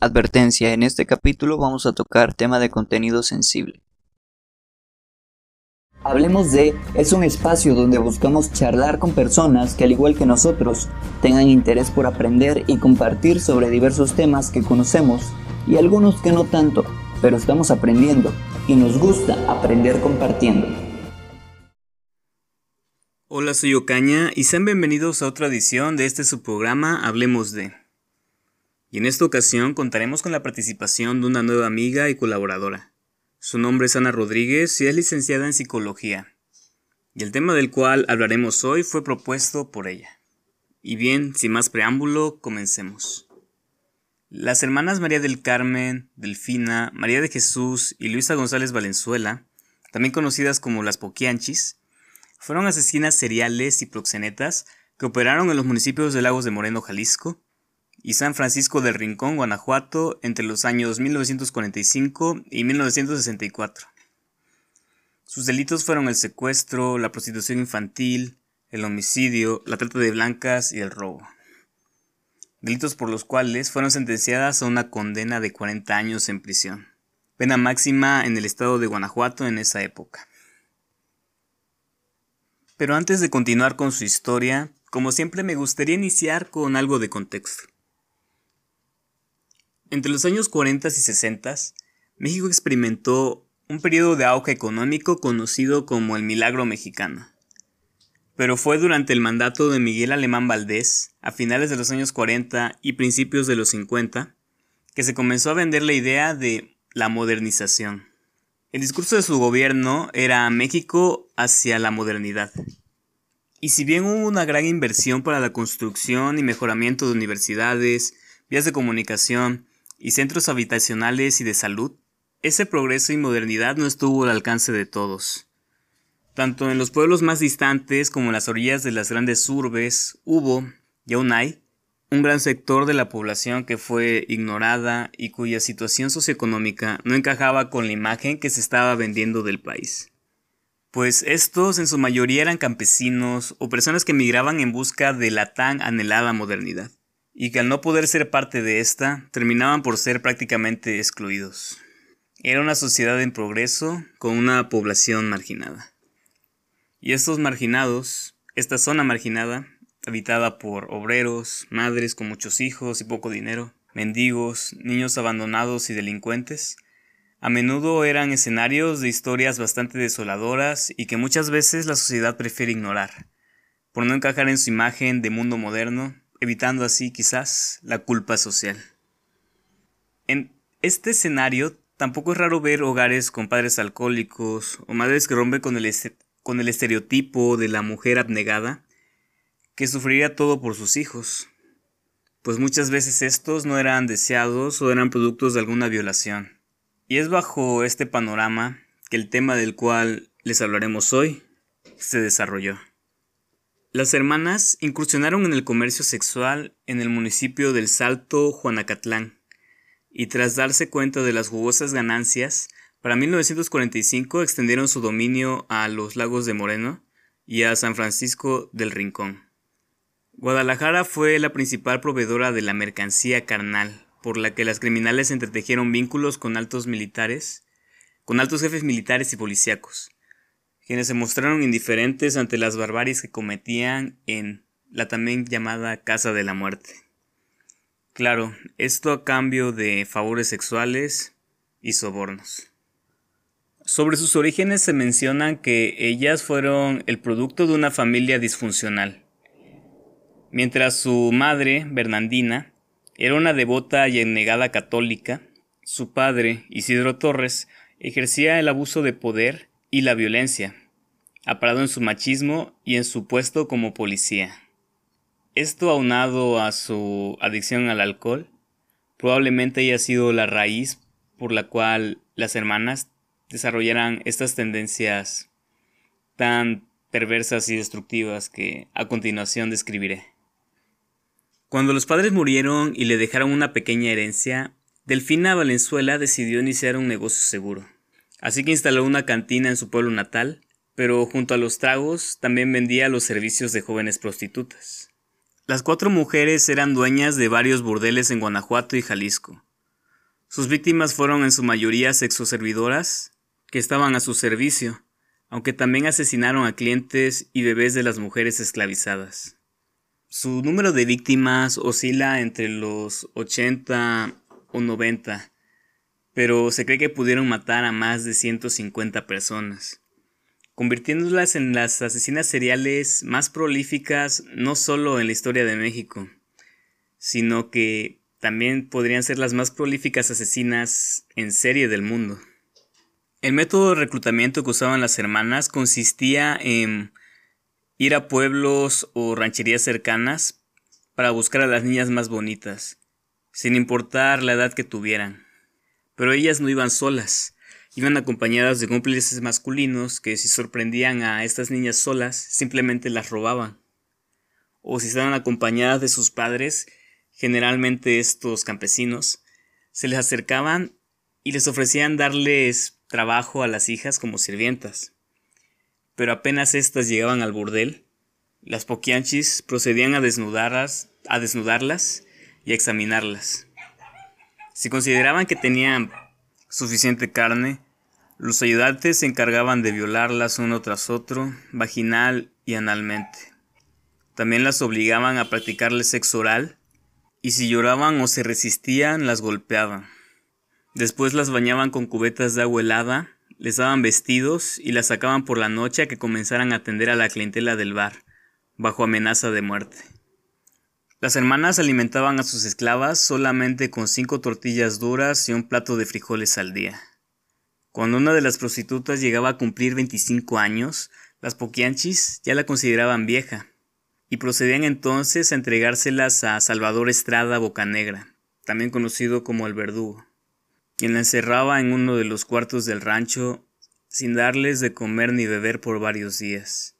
Advertencia, en este capítulo vamos a tocar tema de contenido sensible. Hablemos de es un espacio donde buscamos charlar con personas que al igual que nosotros tengan interés por aprender y compartir sobre diversos temas que conocemos y algunos que no tanto, pero estamos aprendiendo y nos gusta aprender compartiendo. Hola, soy Ocaña y sean bienvenidos a otra edición de este su programa Hablemos de. Y en esta ocasión contaremos con la participación de una nueva amiga y colaboradora. Su nombre es Ana Rodríguez y es licenciada en psicología. Y el tema del cual hablaremos hoy fue propuesto por ella. Y bien, sin más preámbulo, comencemos. Las hermanas María del Carmen, Delfina, María de Jesús y Luisa González Valenzuela, también conocidas como las Poquianchis, fueron asesinas seriales y proxenetas que operaron en los municipios de Lagos de Moreno, Jalisco, y San Francisco del Rincón, Guanajuato, entre los años 1945 y 1964. Sus delitos fueron el secuestro, la prostitución infantil, el homicidio, la trata de blancas y el robo. Delitos por los cuales fueron sentenciadas a una condena de 40 años en prisión, pena máxima en el estado de Guanajuato en esa época. Pero antes de continuar con su historia, como siempre me gustaría iniciar con algo de contexto. Entre los años 40 y 60, México experimentó un periodo de auge económico conocido como el Milagro Mexicano. Pero fue durante el mandato de Miguel Alemán Valdés, a finales de los años 40 y principios de los 50, que se comenzó a vender la idea de la modernización. El discurso de su gobierno era México hacia la modernidad. Y si bien hubo una gran inversión para la construcción y mejoramiento de universidades, vías de comunicación, y centros habitacionales y de salud, ese progreso y modernidad no estuvo al alcance de todos. Tanto en los pueblos más distantes como en las orillas de las grandes urbes hubo, y aún hay, un gran sector de la población que fue ignorada y cuya situación socioeconómica no encajaba con la imagen que se estaba vendiendo del país. Pues estos en su mayoría eran campesinos o personas que migraban en busca de la tan anhelada modernidad y que al no poder ser parte de esta, terminaban por ser prácticamente excluidos. Era una sociedad en progreso con una población marginada. Y estos marginados, esta zona marginada, habitada por obreros, madres con muchos hijos y poco dinero, mendigos, niños abandonados y delincuentes, a menudo eran escenarios de historias bastante desoladoras y que muchas veces la sociedad prefiere ignorar, por no encajar en su imagen de mundo moderno evitando así quizás la culpa social. En este escenario tampoco es raro ver hogares con padres alcohólicos o madres que rompen con el, con el estereotipo de la mujer abnegada que sufriría todo por sus hijos, pues muchas veces estos no eran deseados o eran productos de alguna violación. Y es bajo este panorama que el tema del cual les hablaremos hoy se desarrolló. Las hermanas incursionaron en el comercio sexual en el municipio del Salto, Juanacatlán, y tras darse cuenta de las jugosas ganancias, para 1945 extendieron su dominio a los lagos de Moreno y a San Francisco del Rincón. Guadalajara fue la principal proveedora de la mercancía carnal, por la que las criminales entretejieron vínculos con altos militares, con altos jefes militares y policíacos quienes se mostraron indiferentes ante las barbaries que cometían en la también llamada Casa de la Muerte. Claro, esto a cambio de favores sexuales y sobornos. Sobre sus orígenes se mencionan que ellas fueron el producto de una familia disfuncional. Mientras su madre, Bernardina, era una devota y ennegada católica, su padre, Isidro Torres, ejercía el abuso de poder y la violencia, aparado en su machismo y en su puesto como policía. Esto aunado a su adicción al alcohol, probablemente haya sido la raíz por la cual las hermanas desarrollaran estas tendencias tan perversas y destructivas que a continuación describiré. Cuando los padres murieron y le dejaron una pequeña herencia, Delfina Valenzuela decidió iniciar un negocio seguro. Así que instaló una cantina en su pueblo natal, pero junto a los tragos también vendía los servicios de jóvenes prostitutas. Las cuatro mujeres eran dueñas de varios burdeles en Guanajuato y Jalisco, Sus víctimas fueron en su mayoría sexoservidoras que estaban a su servicio, aunque también asesinaron a clientes y bebés de las mujeres esclavizadas. Su número de víctimas oscila entre los 80 o 90, pero se cree que pudieron matar a más de 150 personas, convirtiéndolas en las asesinas seriales más prolíficas no solo en la historia de México, sino que también podrían ser las más prolíficas asesinas en serie del mundo. El método de reclutamiento que usaban las hermanas consistía en ir a pueblos o rancherías cercanas para buscar a las niñas más bonitas, sin importar la edad que tuvieran. Pero ellas no iban solas, iban acompañadas de cómplices masculinos que si sorprendían a estas niñas solas simplemente las robaban. O si estaban acompañadas de sus padres, generalmente estos campesinos, se les acercaban y les ofrecían darles trabajo a las hijas como sirvientas. Pero apenas éstas llegaban al burdel, las poquianchis procedían a desnudarlas, a desnudarlas y a examinarlas. Si consideraban que tenían suficiente carne, los ayudantes se encargaban de violarlas uno tras otro, vaginal y analmente. También las obligaban a practicarles sexo oral, y si lloraban o se resistían, las golpeaban. Después las bañaban con cubetas de agua helada, les daban vestidos y las sacaban por la noche a que comenzaran a atender a la clientela del bar, bajo amenaza de muerte. Las hermanas alimentaban a sus esclavas solamente con cinco tortillas duras y un plato de frijoles al día. Cuando una de las prostitutas llegaba a cumplir 25 años, las poquianchis ya la consideraban vieja, y procedían entonces a entregárselas a Salvador Estrada Bocanegra, también conocido como el verdugo quien la encerraba en uno de los cuartos del rancho sin darles de comer ni beber por varios días,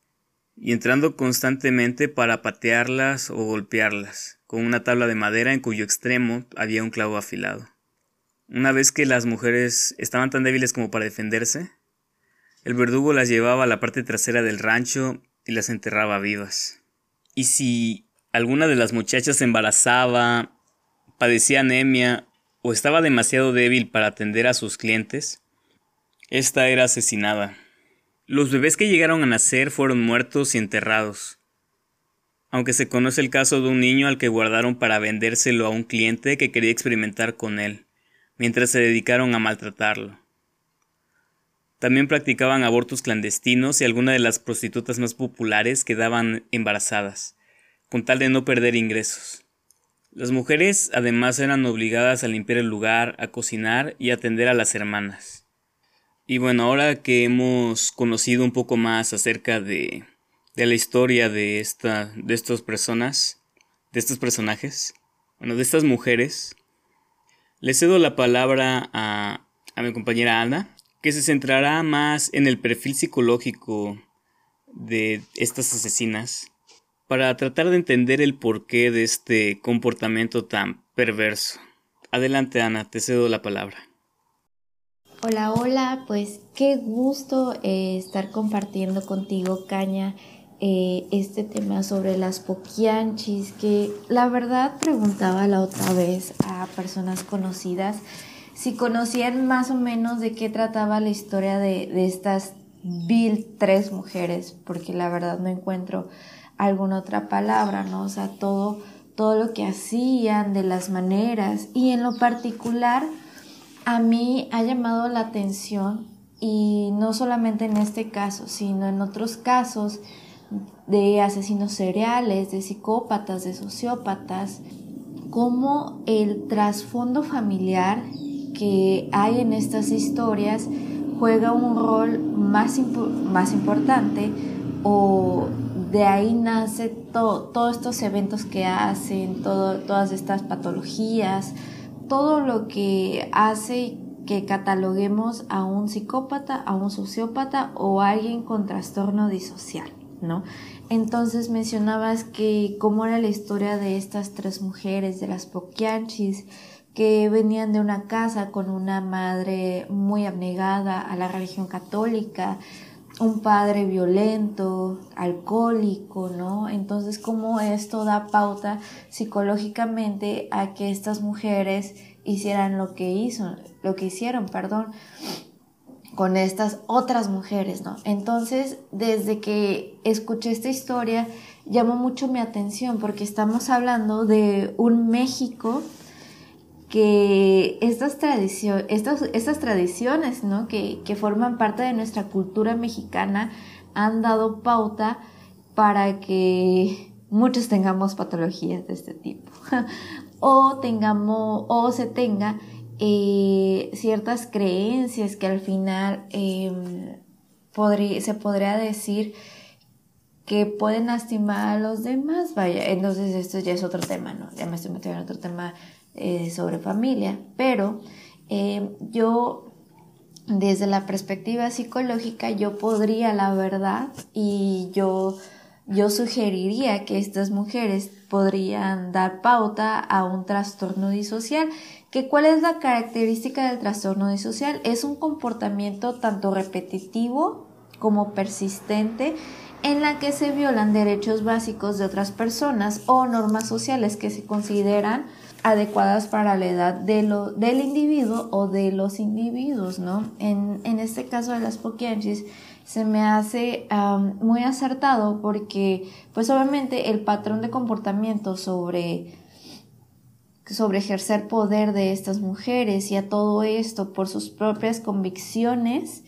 y entrando constantemente para patearlas o golpearlas, con una tabla de madera en cuyo extremo había un clavo afilado. Una vez que las mujeres estaban tan débiles como para defenderse, el verdugo las llevaba a la parte trasera del rancho y las enterraba vivas. Y si alguna de las muchachas se embarazaba, padecía anemia o estaba demasiado débil para atender a sus clientes, esta era asesinada. Los bebés que llegaron a nacer fueron muertos y enterrados. Aunque se conoce el caso de un niño al que guardaron para vendérselo a un cliente que quería experimentar con él, mientras se dedicaron a maltratarlo. También practicaban abortos clandestinos y algunas de las prostitutas más populares quedaban embarazadas, con tal de no perder ingresos. Las mujeres además eran obligadas a limpiar el lugar, a cocinar y atender a las hermanas. Y bueno, ahora que hemos conocido un poco más acerca de, de la historia de, esta, de estas personas, de estos personajes, bueno, de estas mujeres, le cedo la palabra a, a mi compañera Ana, que se centrará más en el perfil psicológico de estas asesinas para tratar de entender el porqué de este comportamiento tan perverso. Adelante Ana, te cedo la palabra. Hola, hola, pues qué gusto eh, estar compartiendo contigo, Caña, eh, este tema sobre las poquianchis, que la verdad preguntaba la otra vez a personas conocidas si conocían más o menos de qué trataba la historia de, de estas vil tres mujeres, porque la verdad no encuentro alguna otra palabra, ¿no? O sea, todo, todo lo que hacían, de las maneras. Y en lo particular, a mí ha llamado la atención, y no solamente en este caso, sino en otros casos de asesinos seriales, de psicópatas, de sociópatas, cómo el trasfondo familiar que hay en estas historias juega un rol más, más importante o de ahí nace todos estos eventos que hacen, todas estas patologías, todo lo que hace que cataloguemos a un psicópata, a un sociópata o a alguien con trastorno disocial, ¿no? Entonces mencionabas que cómo era la historia de estas tres mujeres, de las Poquianchis, que venían de una casa con una madre muy abnegada a la religión católica, un padre violento, alcohólico, ¿no? Entonces, ¿cómo esto da pauta psicológicamente a que estas mujeres hicieran lo que hizo, lo que hicieron, perdón, con estas otras mujeres, ¿no? Entonces, desde que escuché esta historia, llamó mucho mi atención porque estamos hablando de un México que estas, tradiciones, estas, estas tradiciones, ¿no? Que, que forman parte de nuestra cultura mexicana han dado pauta para que muchos tengamos patologías de este tipo o tengamos o se tenga eh, ciertas creencias que al final em, se podría decir que pueden lastimar a los demás, vaya, entonces esto ya es otro tema, ¿no? Ya me estoy metiendo en otro tema eh, sobre familia, pero em, yo desde la perspectiva psicológica yo podría, la verdad, y yo, yo sugeriría que estas mujeres podrían dar pauta a un trastorno disocial. Que cuál es la característica del trastorno disocial es un comportamiento tanto repetitivo como persistente en la que se violan derechos básicos de otras personas o normas sociales que se consideran adecuadas para la edad de lo, del individuo o de los individuos, ¿no? En, en este caso de las poquianchis se me hace muy acertado porque, pues obviamente el patrón de comportamiento sobre sobre ejercer poder de estas mujeres y a todo esto por sus propias convicciones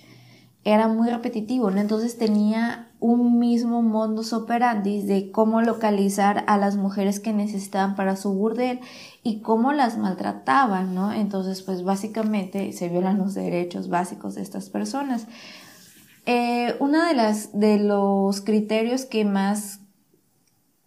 era muy repetitivo, ¿no? Entonces tenía un mismo modus operandi de cómo localizar a las mujeres que necesitaban para su burdel y cómo las maltrataban, ¿no? Entonces, pues básicamente se violan los derechos básicos de estas personas. Eh, uno de, de los criterios que más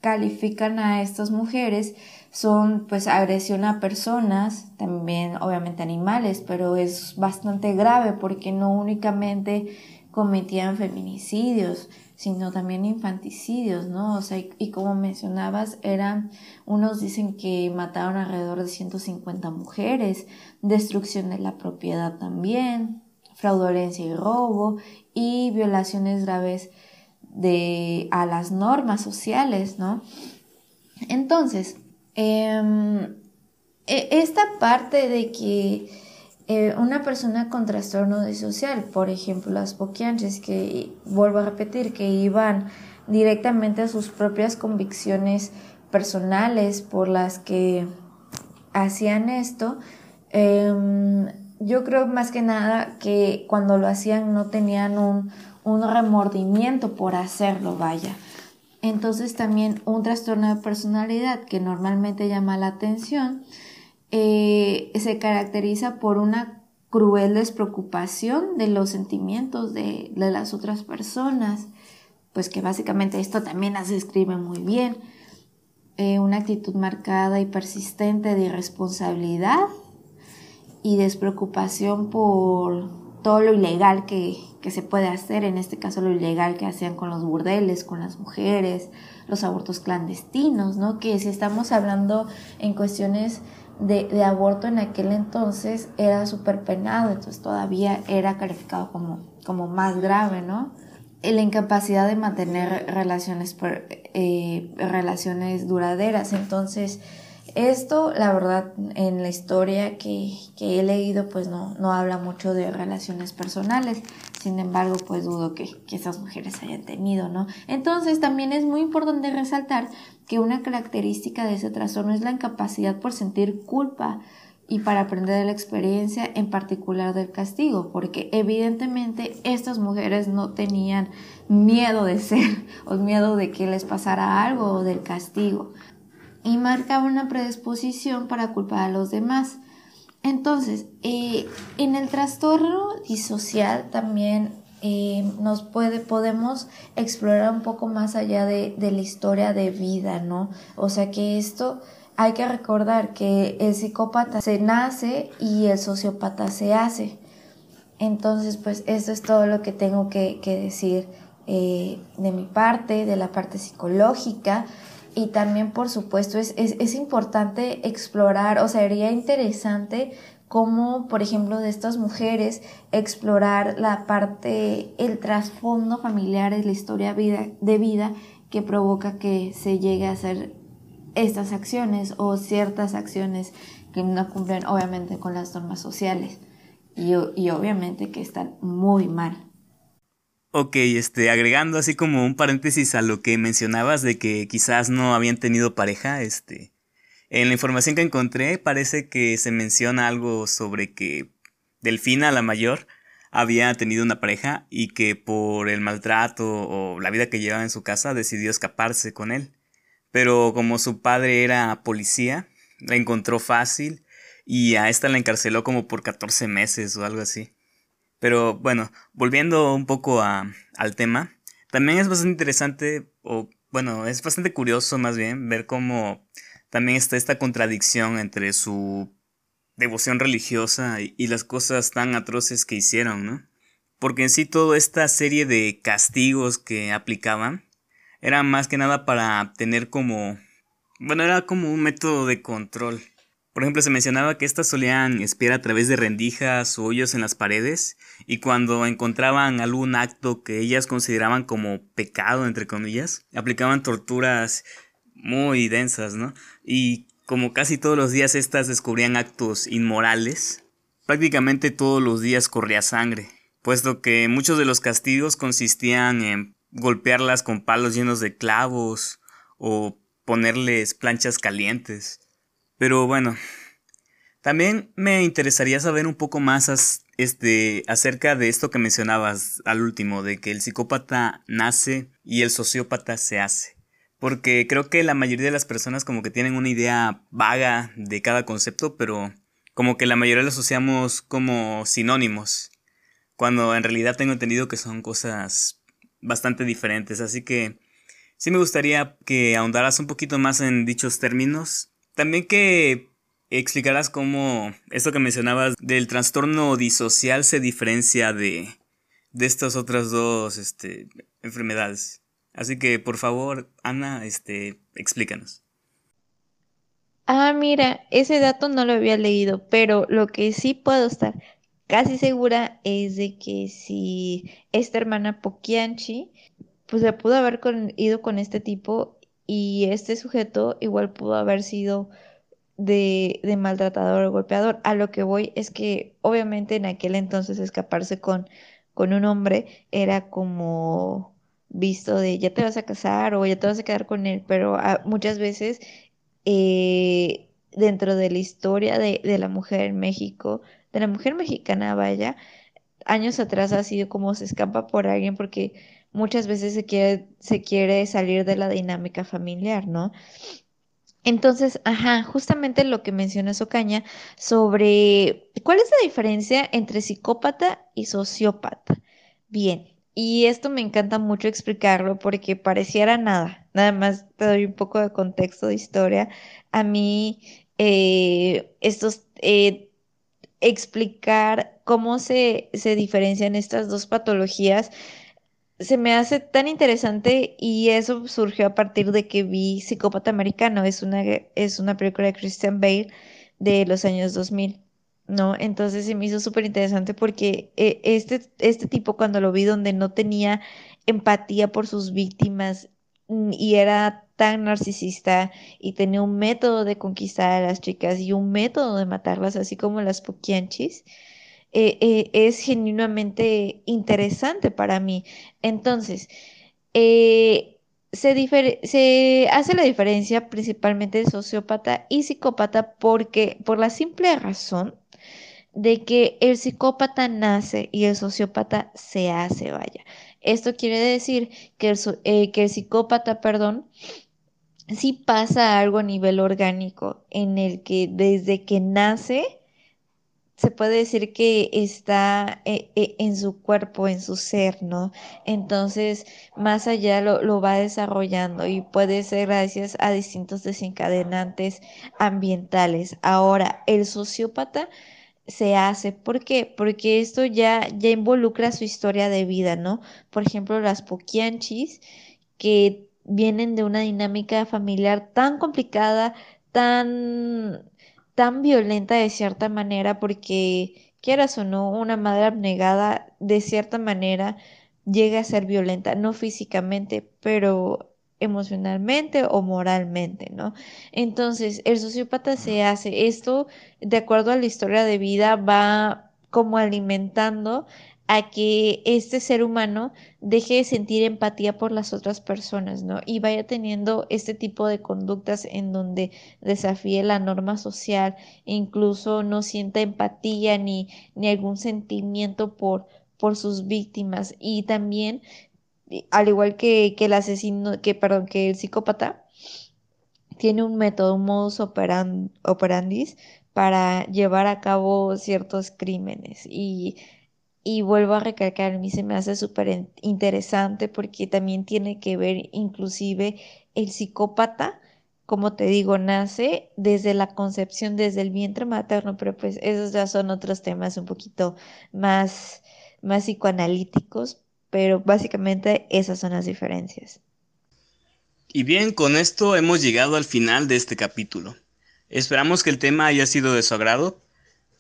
califican a estas mujeres son pues agresión a personas, también obviamente animales, pero es bastante grave porque no únicamente cometían feminicidios, sino también infanticidios, ¿no? O sea, y, como mencionabas, eran, unos dicen que mataron alrededor de 150 mujeres, destrucción de la propiedad también, fraudulencia y robo, y violaciones graves de, a las normas sociales, ¿no? Entonces, Em, e, esta parte de que eh, una persona con trastorno disocial, por ejemplo las poquianches, que vuelvo a repetir, que iban directamente a sus propias convicciones personales por las que hacían esto, em, yo creo más que nada que cuando lo hacían no tenían un, un remordimiento por hacerlo, vaya. Entonces también un trastorno de personalidad que normalmente llama la atención eh, se caracteriza por una cruel despreocupación de los sentimientos de, las otras personas, pues que básicamente esto también las describe muy bien. Eh, una actitud marcada y persistente de irresponsabilidad y despreocupación por todo lo ilegal que, que se puede hacer, en este caso lo ilegal que hacían con los burdeles, con las mujeres, los abortos clandestinos, ¿no? Que si estamos hablando en cuestiones de, aborto en aquel entonces era súper penado, entonces todavía era calificado como, como más grave, ¿no? La incapacidad de mantener relaciones, eh, relaciones duraderas, entonces esto, la verdad, en la historia que, he leído, pues no, no habla mucho de relaciones personales. Sin embargo, pues dudo que, que esas mujeres hayan tenido, ¿no? Entonces, también es muy importante resaltar que una característica de ese trastorno es la incapacidad por sentir culpa y para aprender de la experiencia, en particular del castigo, porque evidentemente estas mujeres no tenían miedo de ser o miedo de que les pasara algo o del castigo y marcaba una predisposición para culpar a los demás. Entonces, eh, en el trastorno disocial también eh, nos puede, podemos explorar un poco más allá de, de, la historia de vida, ¿no? O sea que esto hay que recordar que el psicópata se nace y el sociópata se hace. Entonces, pues esto es todo lo que tengo que, que decir eh, de mi parte, de la parte psicológica y también, por supuesto, es, es, es, importante explorar, o sea, sería interesante cómo, por ejemplo, de estas mujeres, explorar la parte, el trasfondo familiar, la historia vida, de vida que provoca que se llegue a hacer estas acciones o ciertas acciones que no cumplen obviamente con las normas sociales y, y obviamente que están muy mal. Ok, este, agregando así como un paréntesis a lo que mencionabas de que quizás no habían tenido pareja, este, en la información que encontré parece que se menciona algo sobre que Delfina, la mayor, había tenido una pareja y que por el maltrato o la vida que llevaba en su casa decidió escaparse con él. Pero como su padre era policía, la encontró fácil y a esta la encarceló como por 14 meses o algo así. Pero bueno, volviendo un poco al tema, también es bastante interesante, o bueno, es bastante curioso más bien ver cómo también está esta contradicción entre su devoción religiosa y, las cosas tan atroces que hicieron, ¿no? Porque en sí toda esta serie de castigos que aplicaban era más que nada para tener como... Bueno, era como un método de control. Por ejemplo, se mencionaba que estas solían espiar a través de rendijas o hoyos en las paredes y cuando encontraban algún acto que ellas consideraban como pecado, entre comillas, aplicaban torturas muy densas, ¿no? Y como casi todos los días estas descubrían actos inmorales, prácticamente todos los días corría sangre, puesto que muchos de los castigos consistían en golpearlas con palos llenos de clavos o ponerles planchas calientes. Pero bueno, también me interesaría saber un poco más este, acerca de esto que mencionabas al último, de que el psicópata nace y el sociópata se hace. Porque creo que la mayoría de las personas como que tienen una idea vaga de cada concepto, pero como que la mayoría lo asociamos como sinónimos, cuando en realidad tengo entendido que son cosas bastante diferentes, así que sí me gustaría que ahondaras un poquito más en dichos términos, también que explicaras cómo esto que mencionabas del trastorno disocial se diferencia de, de estas otras dos este, enfermedades. Así que, por favor, Ana, este, explícanos. Ah, mira, ese dato no lo había leído, pero lo que sí puedo estar casi segura es de que si esta hermana Poquianchi, pues se pudo haber ido con este tipo y este sujeto igual pudo haber sido de, de maltratador o golpeador. A lo que voy es que obviamente en aquel entonces escaparse con, con un hombre era como visto de ya te vas a casar o ya te vas a quedar con él, pero ah, muchas veces eh, dentro de la historia de, la mujer en México, de la mujer mexicana, vaya, años atrás ha sido como se escapa por alguien porque muchas veces se quiere, se quiere salir de la dinámica familiar, ¿no? Entonces, ajá, justamente lo que menciona Socaña sobre cuál es la diferencia entre psicópata y sociópata. Bien, y esto me encanta mucho explicarlo porque pareciera nada. Nada más te doy un poco de contexto de historia. A mí, eh, estos, eh, explicar cómo se, se diferencian estas dos patologías se me hace tan interesante y eso surgió a partir de que vi Psicópata Americano. Es una, es una película de Christian Bale de los años 2000. ¿no? Entonces se me hizo súper interesante porque eh, este, este tipo cuando lo vi donde no tenía empatía por sus víctimas mm, y era tan narcisista y tenía un método de conquistar a las chicas y un método de matarlas, así como las poquianchis, eh, eh, es genuinamente interesante para mí. Entonces, se, se, hace la diferencia principalmente de sociópata y psicópata porque por la simple razón de que el psicópata nace y el sociópata se hace, vaya. Esto quiere decir que el, eh, que el psicópata, perdón, sí pasa algo a nivel orgánico en el que desde que nace se puede decir que está eh, eh, en su cuerpo, en su ser, ¿no? Entonces, más allá lo, lo, va desarrollando y puede ser gracias a distintos desencadenantes ambientales. Ahora, el sociópata se hace. ¿Por qué? Porque esto ya, ya involucra su historia de vida, ¿no? Por ejemplo, las poquianchis, que vienen de una dinámica familiar tan complicada, tan, tan violenta de cierta manera, porque quieras o no, una madre abnegada de cierta manera llega a ser violenta, no físicamente, pero emocionalmente o moralmente, ¿no? Entonces, el sociópata se hace esto, de acuerdo a la historia de vida, va como alimentando a que este ser humano deje de sentir empatía por las otras personas, ¿no? Y vaya teniendo este tipo de conductas en donde desafíe la norma social e incluso no sienta empatía ni, ni algún sentimiento por, por sus víctimas. Y también, al igual que, que el asesino, que, perdón, que el psicópata, tiene un método, un modus operandi para llevar a cabo ciertos crímenes. Y y vuelvo a recalcar, a mí se me hace súper interesante porque también tiene que ver inclusive el psicópata, como te digo, nace desde la concepción, desde el vientre materno, pero pues esos ya son otros temas un poquito más, más psicoanalíticos, pero básicamente esas son las diferencias. Y bien, con esto hemos llegado al final de este capítulo. Esperamos que el tema haya sido de su agrado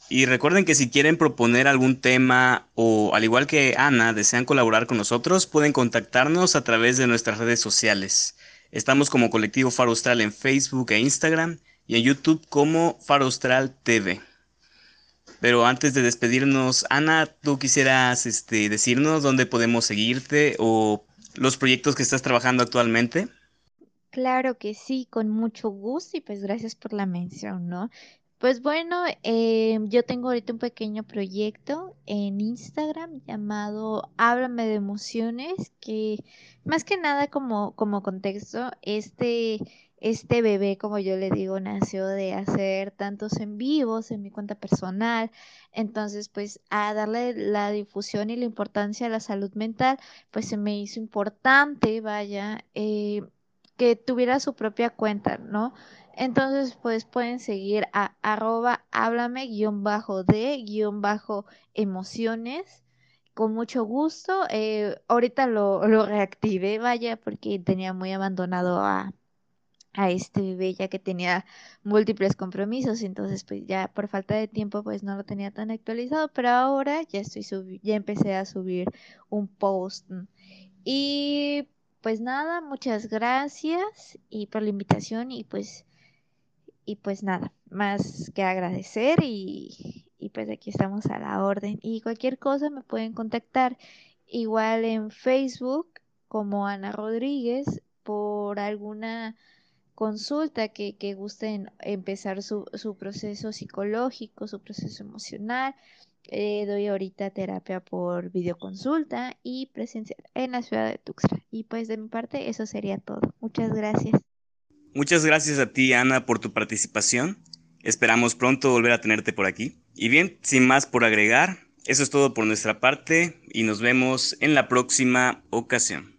y recuerden que si quieren proponer algún tema o al igual que Ana desean colaborar con nosotros, pueden contactarnos a través de nuestras redes sociales. Estamos como Colectivo Faro Austral en Facebook e Instagram y en YouTube como Faro Austral TV. Pero antes de despedirnos, Ana, ¿tú quisieras este, decirnos dónde podemos seguirte o los proyectos que estás trabajando actualmente? Claro que sí, con mucho gusto y pues gracias por la mención, ¿no? Pues bueno, eh, yo tengo ahorita un pequeño proyecto en Instagram llamado Háblame de emociones, que más que nada como, como contexto, este, este bebé, como yo le digo, nació de hacer tantos en vivos en mi cuenta personal. Entonces, pues a darle la difusión y la importancia a la salud mental, pues se me hizo importante, vaya, eh, que tuviera su propia cuenta, ¿no? Entonces, pues pueden seguir a arroba háblame guion bajo de guion bajo emociones. Con mucho gusto. Eh, ahorita lo, lo reactivé, vaya, porque tenía muy abandonado a, a este bebé ya que tenía múltiples compromisos, entonces pues ya por falta de tiempo pues no lo tenía tan actualizado, pero ahora ya estoy ya empecé a subir un post. Y pues nada, muchas gracias y por la invitación y pues y pues nada, más que agradecer y, y pues aquí estamos a la orden. Y cualquier cosa me pueden contactar igual en Facebook como Ana Rodríguez por alguna consulta que, que gusten empezar su, su, proceso psicológico, su proceso emocional. Eh, doy ahorita terapia por videoconsulta y presencial en la ciudad de Tuxtla. Y pues de mi parte eso sería todo. Muchas gracias. Muchas gracias a ti, Ana, por tu participación. Esperamos pronto volver a tenerte por aquí. Y bien, sin más por agregar, eso es todo por nuestra parte y nos vemos en la próxima ocasión.